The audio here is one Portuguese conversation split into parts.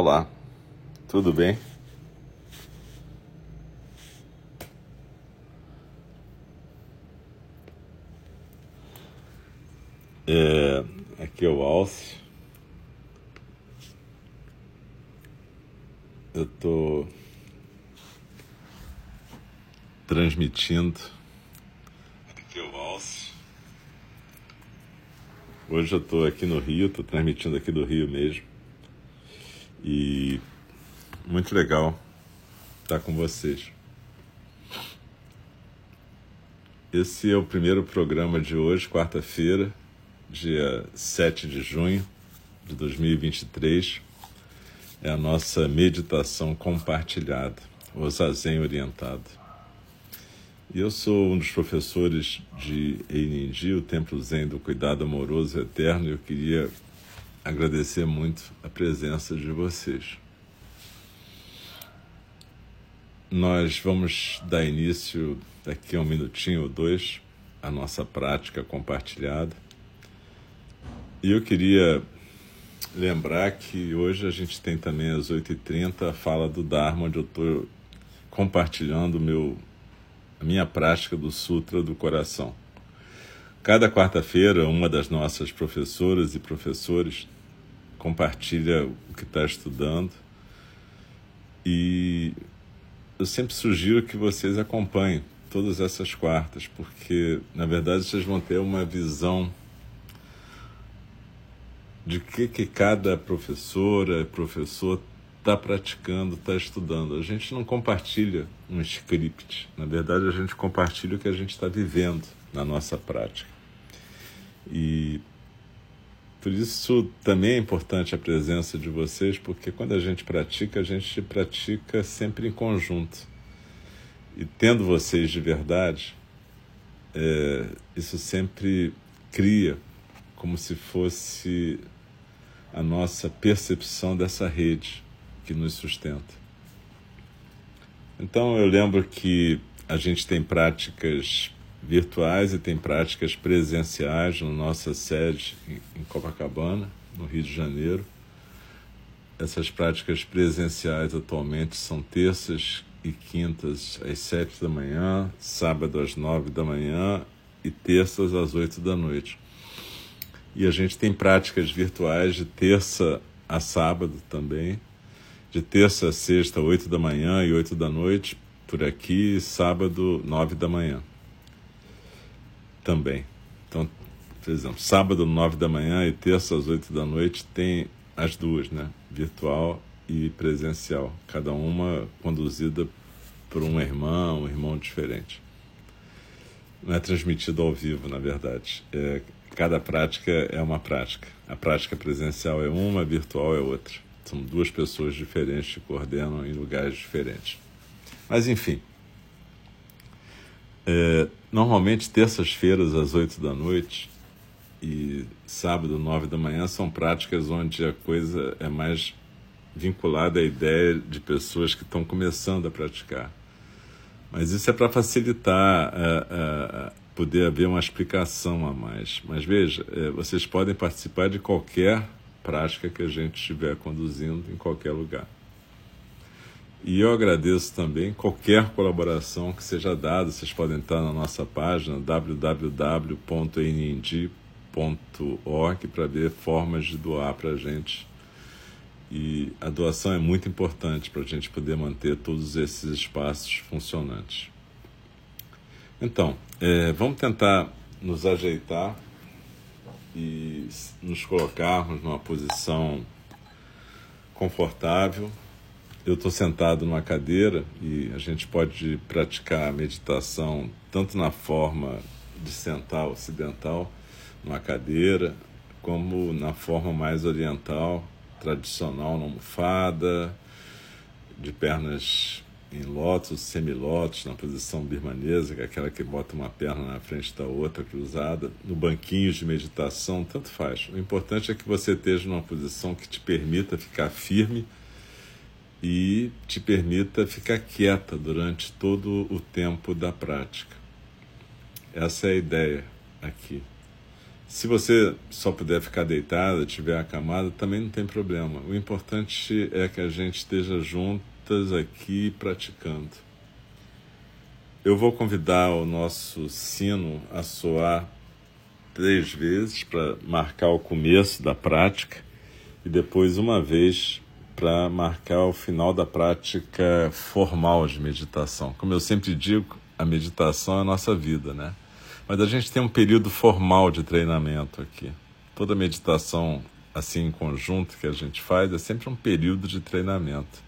Olá, tudo bem? É, aqui é o Alce. Eu estou transmitindo. Aqui é o Alce. Hoje eu estou aqui no Rio, estou transmitindo aqui do Rio mesmo. E muito legal estar com vocês. Esse é o primeiro programa de hoje, quarta-feira, dia 7 de junho de 2023. É a nossa meditação compartilhada, o Zazen orientado. E eu sou um dos professores de Eininji, o Templo Zen do Cuidado Amoroso Eterno, e eu queria agradecer muito a presença de vocês. Nós vamos dar início daqui a um minutinho ou dois à nossa prática compartilhada. E eu queria lembrar que hoje a gente tem também às 8h30 a fala do Dharma, onde eu estou compartilhando meu, a minha prática do Sutra do Coração. Cada quarta-feira, uma das nossas professoras e professores compartilha o que está estudando. E eu sempre sugiro que vocês acompanhem todas essas quartas, porque na verdade vocês vão ter uma visão de que, que cada professora, professor está praticando, está estudando. A gente não compartilha um script, na verdade a gente compartilha o que a gente está vivendo na nossa prática. E por isso também é importante a presença de vocês, porque quando a gente pratica, a gente pratica sempre em conjunto. E tendo vocês de verdade, é, isso sempre cria como se fosse a nossa percepção dessa rede que nos sustenta. Então eu lembro que a gente tem práticas virtuais e tem práticas presenciais na nossa sede em Copacabana, no Rio de Janeiro. Essas práticas presenciais atualmente são terças e quintas às sete da manhã, sábado às nove da manhã e terças às oito da noite. E a gente tem práticas virtuais de terça a sábado também, de terça a sexta, oito da manhã e oito da noite por aqui, sábado, nove da manhã também. Então, por exemplo, sábado, nove da manhã e terça às oito da noite tem as duas, né? Virtual e presencial, cada uma conduzida por uma irmã, um irmão diferente. Não é transmitido ao vivo, na verdade. É, cada prática é uma prática. A prática presencial é uma, a virtual é outra. São duas pessoas diferentes que coordenam em lugares diferentes. Mas, enfim, é, normalmente, terças-feiras às oito da noite e sábado, nove da manhã, são práticas onde a coisa é mais vinculada à ideia de pessoas que estão começando a praticar. Mas isso é para facilitar é, é, poder haver uma explicação a mais. Mas veja, é, vocês podem participar de qualquer prática que a gente estiver conduzindo em qualquer lugar. E eu agradeço também qualquer colaboração que seja dada. Vocês podem estar na nossa página www.nnd.org para ver formas de doar para a gente. E a doação é muito importante para a gente poder manter todos esses espaços funcionantes. Então, é, vamos tentar nos ajeitar e nos colocarmos numa posição confortável eu estou sentado numa cadeira e a gente pode praticar a meditação tanto na forma de sentar ocidental, numa cadeira, como na forma mais oriental, tradicional, na almofada, de pernas em lótus, semilótus, na posição birmanesa, que é aquela que bota uma perna na frente da outra cruzada, no banquinho de meditação, tanto faz. O importante é que você esteja numa posição que te permita ficar firme e te permita ficar quieta durante todo o tempo da prática. Essa é a ideia aqui. Se você só puder ficar deitada, tiver acamada, também não tem problema. O importante é que a gente esteja juntas aqui praticando. Eu vou convidar o nosso sino a soar três vezes para marcar o começo da prática e depois uma vez para marcar o final da prática formal de meditação. Como eu sempre digo, a meditação é a nossa vida, né? Mas a gente tem um período formal de treinamento aqui. Toda meditação assim em conjunto que a gente faz é sempre um período de treinamento.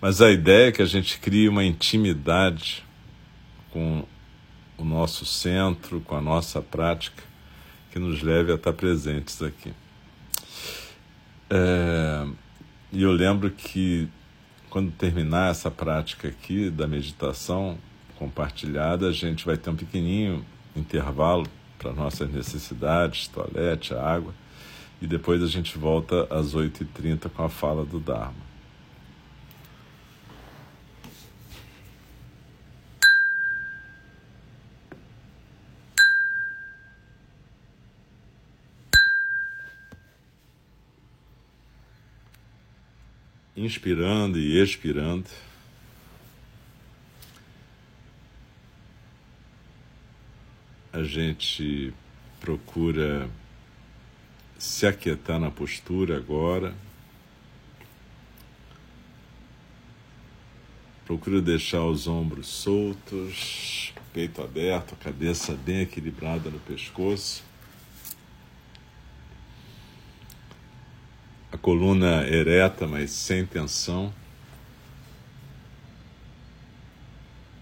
Mas a ideia é que a gente crie uma intimidade com o nosso centro, com a nossa prática, que nos leve a estar presentes aqui. É, e eu lembro que quando terminar essa prática aqui da meditação compartilhada, a gente vai ter um pequenininho intervalo para nossas necessidades, toalete, água, e depois a gente volta às 8h30 com a fala do Dharma. Inspirando e expirando. A gente procura se aquietar na postura agora. Procura deixar os ombros soltos, peito aberto, cabeça bem equilibrada no pescoço. Coluna ereta, mas sem tensão.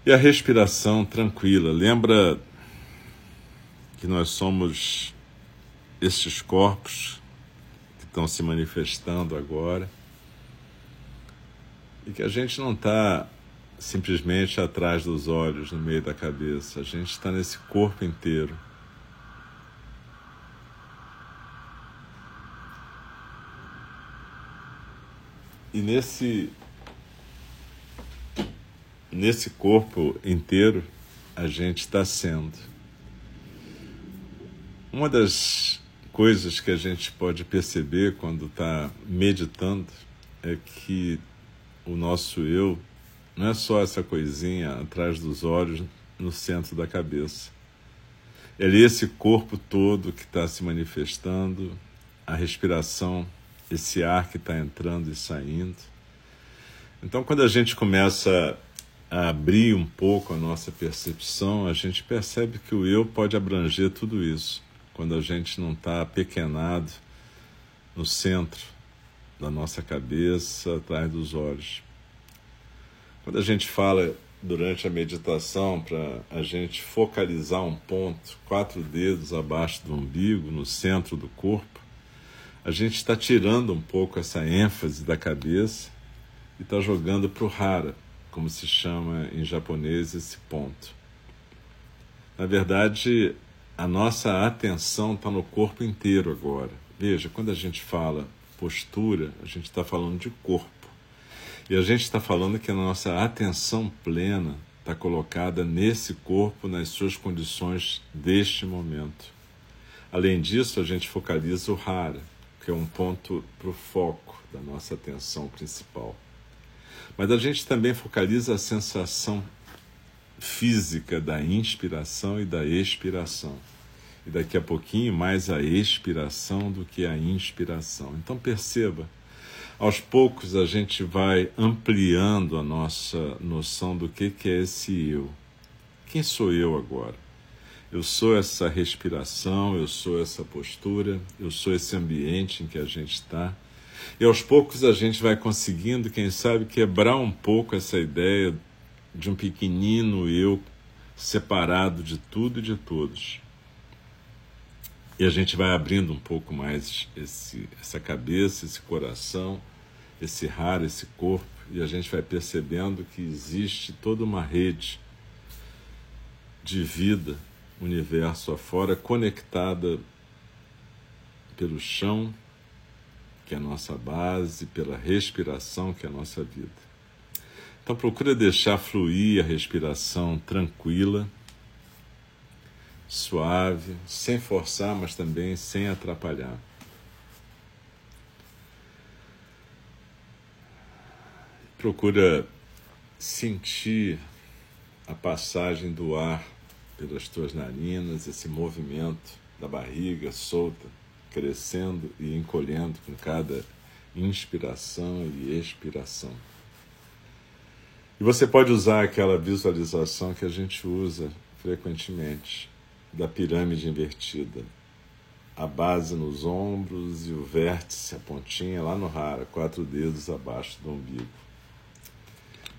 E a respiração tranquila. Lembra que nós somos estes corpos que estão se manifestando agora e que a gente não está simplesmente atrás dos olhos, no meio da cabeça, a gente está nesse corpo inteiro. E nesse nesse corpo inteiro a gente está sendo. Uma das coisas que a gente pode perceber quando está meditando é que o nosso eu não é só essa coisinha atrás dos olhos no centro da cabeça. É esse corpo todo que está se manifestando, a respiração esse ar que está entrando e saindo. Então, quando a gente começa a abrir um pouco a nossa percepção, a gente percebe que o eu pode abranger tudo isso, quando a gente não está apequenado no centro da nossa cabeça, atrás dos olhos. Quando a gente fala durante a meditação para a gente focalizar um ponto, quatro dedos abaixo do umbigo, no centro do corpo, a gente está tirando um pouco essa ênfase da cabeça e está jogando para o hara, como se chama em japonês esse ponto. Na verdade, a nossa atenção está no corpo inteiro agora. Veja, quando a gente fala postura, a gente está falando de corpo. E a gente está falando que a nossa atenção plena está colocada nesse corpo, nas suas condições deste momento. Além disso, a gente focaliza o hara que é um ponto para o foco da nossa atenção principal. Mas a gente também focaliza a sensação física da inspiração e da expiração. E daqui a pouquinho mais a expiração do que a inspiração. Então perceba, aos poucos a gente vai ampliando a nossa noção do que, que é esse eu. Quem sou eu agora? Eu sou essa respiração, eu sou essa postura, eu sou esse ambiente em que a gente está. E aos poucos a gente vai conseguindo, quem sabe, quebrar um pouco essa ideia de um pequenino eu separado de tudo e de todos. E a gente vai abrindo um pouco mais esse, essa cabeça, esse coração, esse raro, esse corpo, e a gente vai percebendo que existe toda uma rede de vida universo afora, conectada pelo chão, que é a nossa base, pela respiração, que é a nossa vida. Então procura deixar fluir a respiração tranquila, suave, sem forçar, mas também sem atrapalhar. Procura sentir a passagem do ar pelas tuas narinas, esse movimento da barriga solta, crescendo e encolhendo com cada inspiração e expiração. E você pode usar aquela visualização que a gente usa frequentemente da pirâmide invertida. A base nos ombros e o vértice, a pontinha lá no rara, quatro dedos abaixo do umbigo.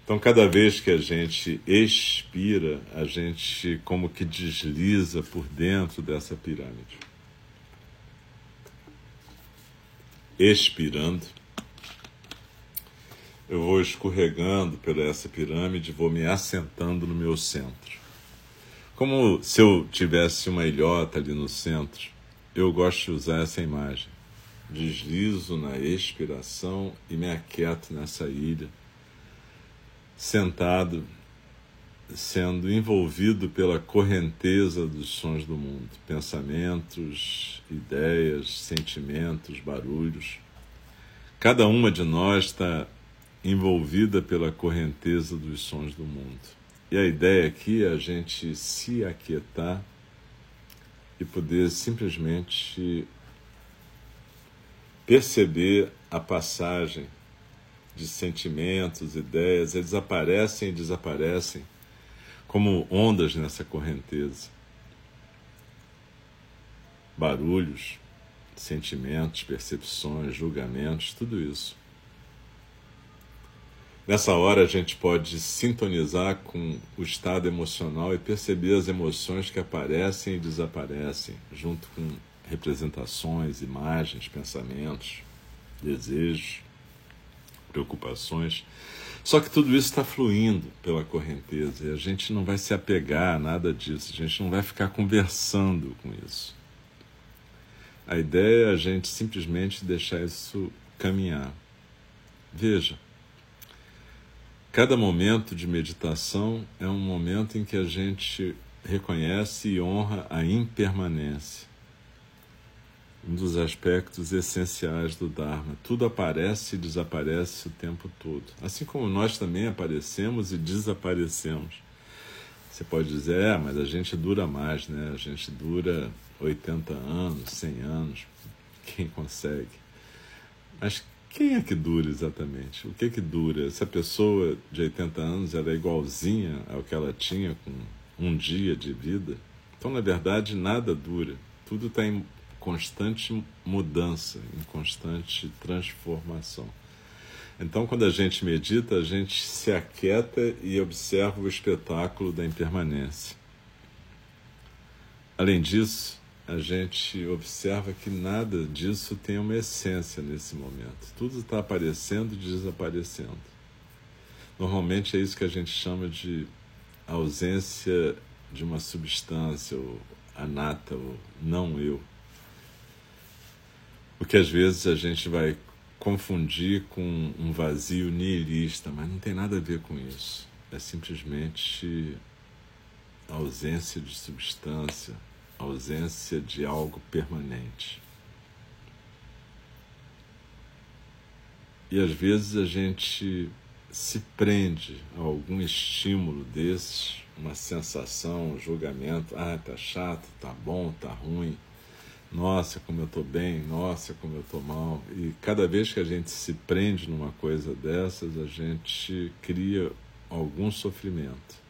Então, cada vez que a gente expira, a gente como que desliza por dentro dessa pirâmide. Expirando, eu vou escorregando pela essa pirâmide, vou me assentando no meu centro. Como se eu tivesse uma ilhota ali no centro, eu gosto de usar essa imagem. Deslizo na expiração e me aquieto nessa ilha sentado, sendo envolvido pela correnteza dos sons do mundo, pensamentos, ideias, sentimentos, barulhos. Cada uma de nós está envolvida pela correnteza dos sons do mundo. E a ideia aqui é a gente se aquietar e poder simplesmente perceber a passagem de sentimentos, ideias, eles aparecem e desaparecem como ondas nessa correnteza. Barulhos, sentimentos, percepções, julgamentos, tudo isso. Nessa hora a gente pode sintonizar com o estado emocional e perceber as emoções que aparecem e desaparecem, junto com representações, imagens, pensamentos, desejos preocupações. Só que tudo isso está fluindo pela correnteza e a gente não vai se apegar a nada disso, a gente não vai ficar conversando com isso. A ideia é a gente simplesmente deixar isso caminhar. Veja, cada momento de meditação é um momento em que a gente reconhece e honra a impermanência um dos aspectos essenciais do Dharma. Tudo aparece e desaparece o tempo todo. Assim como nós também aparecemos e desaparecemos. Você pode dizer, é, mas a gente dura mais, né? A gente dura 80 anos, 100 anos. Quem consegue? Mas quem é que dura exatamente? O que é que dura? Se a pessoa de 80 anos era igualzinha ao que ela tinha com um dia de vida, então na verdade nada dura. Tudo está em constante mudança, em constante transformação. Então, quando a gente medita, a gente se aquieta e observa o espetáculo da impermanência. Além disso, a gente observa que nada disso tem uma essência nesse momento. Tudo está aparecendo e desaparecendo. Normalmente é isso que a gente chama de ausência de uma substância, ou anata, ou não eu. O que às vezes a gente vai confundir com um vazio nihilista, mas não tem nada a ver com isso. É simplesmente ausência de substância, ausência de algo permanente. E às vezes a gente se prende a algum estímulo desses, uma sensação, um julgamento, ah, tá chato, tá bom, tá ruim nossa, como eu estou bem, nossa, como eu estou mal. E cada vez que a gente se prende numa coisa dessas, a gente cria algum sofrimento.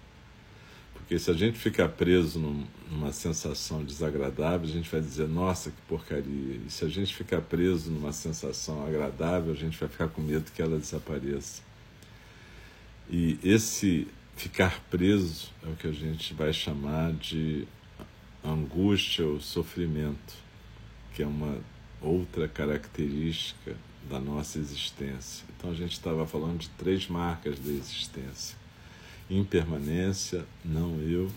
Porque se a gente ficar preso num, numa sensação desagradável, a gente vai dizer, nossa, que porcaria. E se a gente ficar preso numa sensação agradável, a gente vai ficar com medo que ela desapareça. E esse ficar preso é o que a gente vai chamar de angústia ou sofrimento que é uma outra característica da nossa existência. Então a gente estava falando de três marcas da existência: impermanência, não eu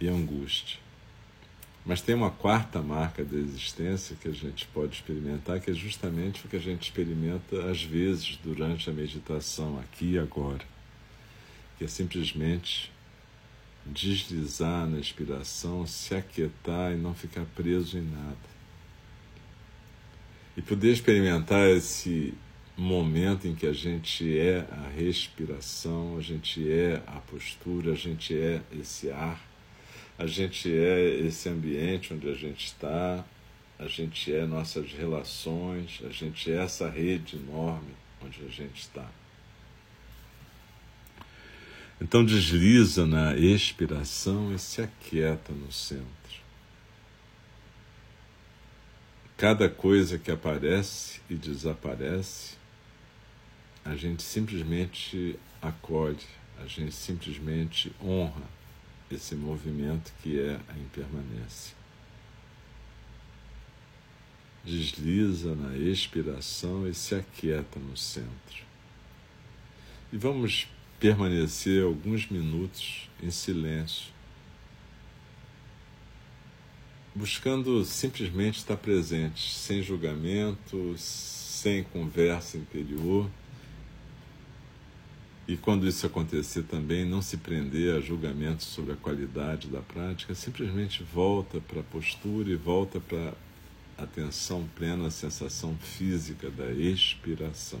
e angústia. Mas tem uma quarta marca da existência que a gente pode experimentar, que é justamente o que a gente experimenta às vezes durante a meditação, aqui e agora, que é simplesmente deslizar na expiração, se aquietar e não ficar preso em nada. E poder experimentar esse momento em que a gente é a respiração, a gente é a postura, a gente é esse ar, a gente é esse ambiente onde a gente está, a gente é nossas relações, a gente é essa rede enorme onde a gente está. Então desliza na expiração e se aquieta no centro. Cada coisa que aparece e desaparece, a gente simplesmente acolhe, a gente simplesmente honra esse movimento que é a impermanência. Desliza na expiração e se aquieta no centro. E vamos permanecer alguns minutos em silêncio, buscando simplesmente estar presente, sem julgamento, sem conversa interior. E quando isso acontecer também, não se prender a julgamentos sobre a qualidade da prática, simplesmente volta para a postura e volta para a atenção plena à sensação física da expiração.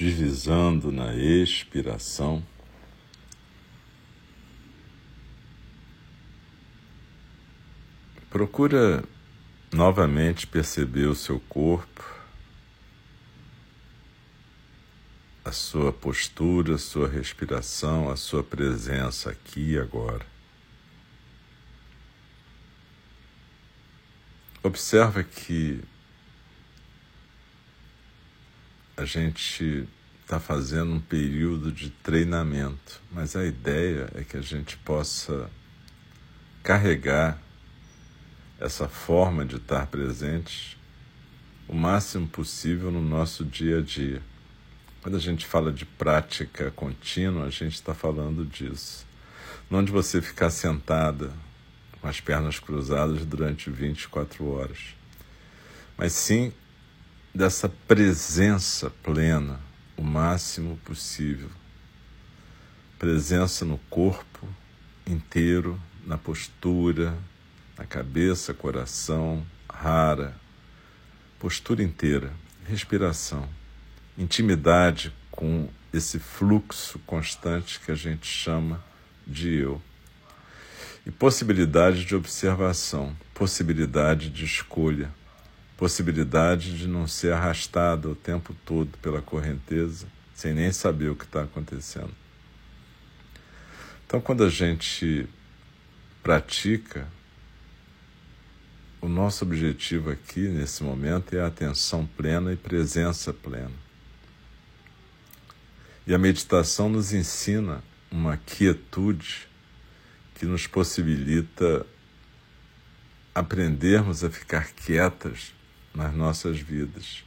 Deslizando na expiração. Procura novamente perceber o seu corpo, a sua postura, a sua respiração, a sua presença aqui e agora. Observa que a gente está fazendo um período de treinamento, mas a ideia é que a gente possa carregar essa forma de estar presente o máximo possível no nosso dia a dia. Quando a gente fala de prática contínua, a gente está falando disso. Não de você ficar sentada com as pernas cruzadas durante 24 horas, mas sim dessa presença plena o máximo possível. Presença no corpo inteiro, na postura, na cabeça, coração, rara, postura inteira, respiração, intimidade com esse fluxo constante que a gente chama de eu. E possibilidade de observação, possibilidade de escolha, possibilidade de não ser arrastado o tempo todo pela correnteza, sem nem saber o que está acontecendo. Então, quando a gente pratica, o nosso objetivo aqui, nesse momento, é a atenção plena e presença plena. E a meditação nos ensina uma quietude que nos possibilita aprendermos a ficar quietas nas nossas vidas.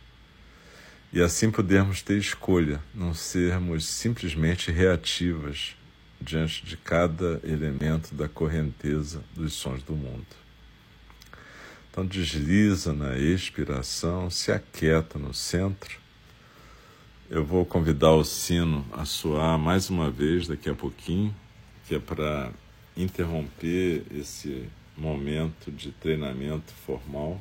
E assim podermos ter escolha, não sermos simplesmente reativas diante de cada elemento da correnteza dos sons do mundo. Então desliza na expiração, se aquieta no centro. Eu vou convidar o sino a soar mais uma vez daqui a pouquinho, que é para interromper esse momento de treinamento formal.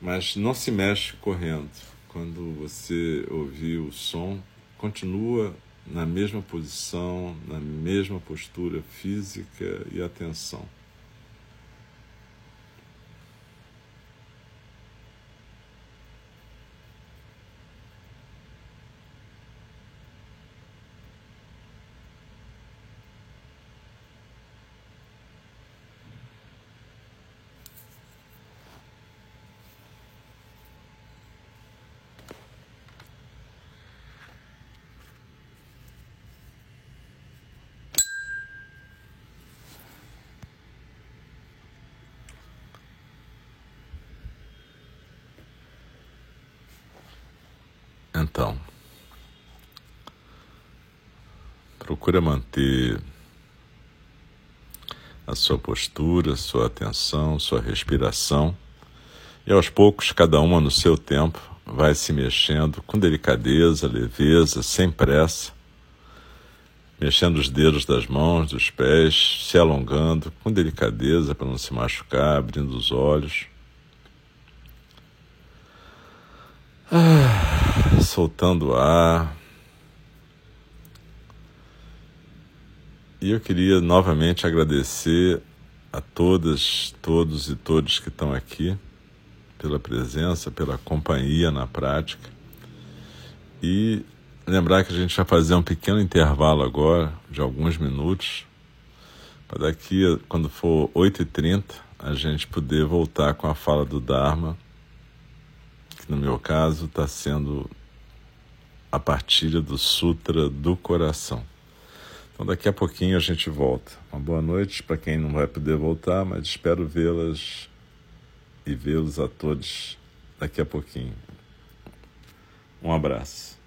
Mas não se mexe correndo. Quando você ouvir o som, continua na mesma posição, na mesma postura física e atenção. Então, procura manter a sua postura, sua atenção, sua respiração e aos poucos, cada uma no seu tempo, vai se mexendo com delicadeza, leveza, sem pressa, mexendo os dedos das mãos, dos pés, se alongando com delicadeza para não se machucar, abrindo os olhos. Ah, soltando ar. E eu queria novamente agradecer a todas, todos e todos que estão aqui pela presença, pela companhia na prática. E lembrar que a gente vai fazer um pequeno intervalo agora, de alguns minutos, para daqui, quando for 8h30, a gente poder voltar com a fala do Dharma no meu caso, está sendo a partilha do Sutra do Coração. Então, daqui a pouquinho a gente volta. Uma boa noite para quem não vai poder voltar, mas espero vê-las e vê-los a todos daqui a pouquinho. Um abraço.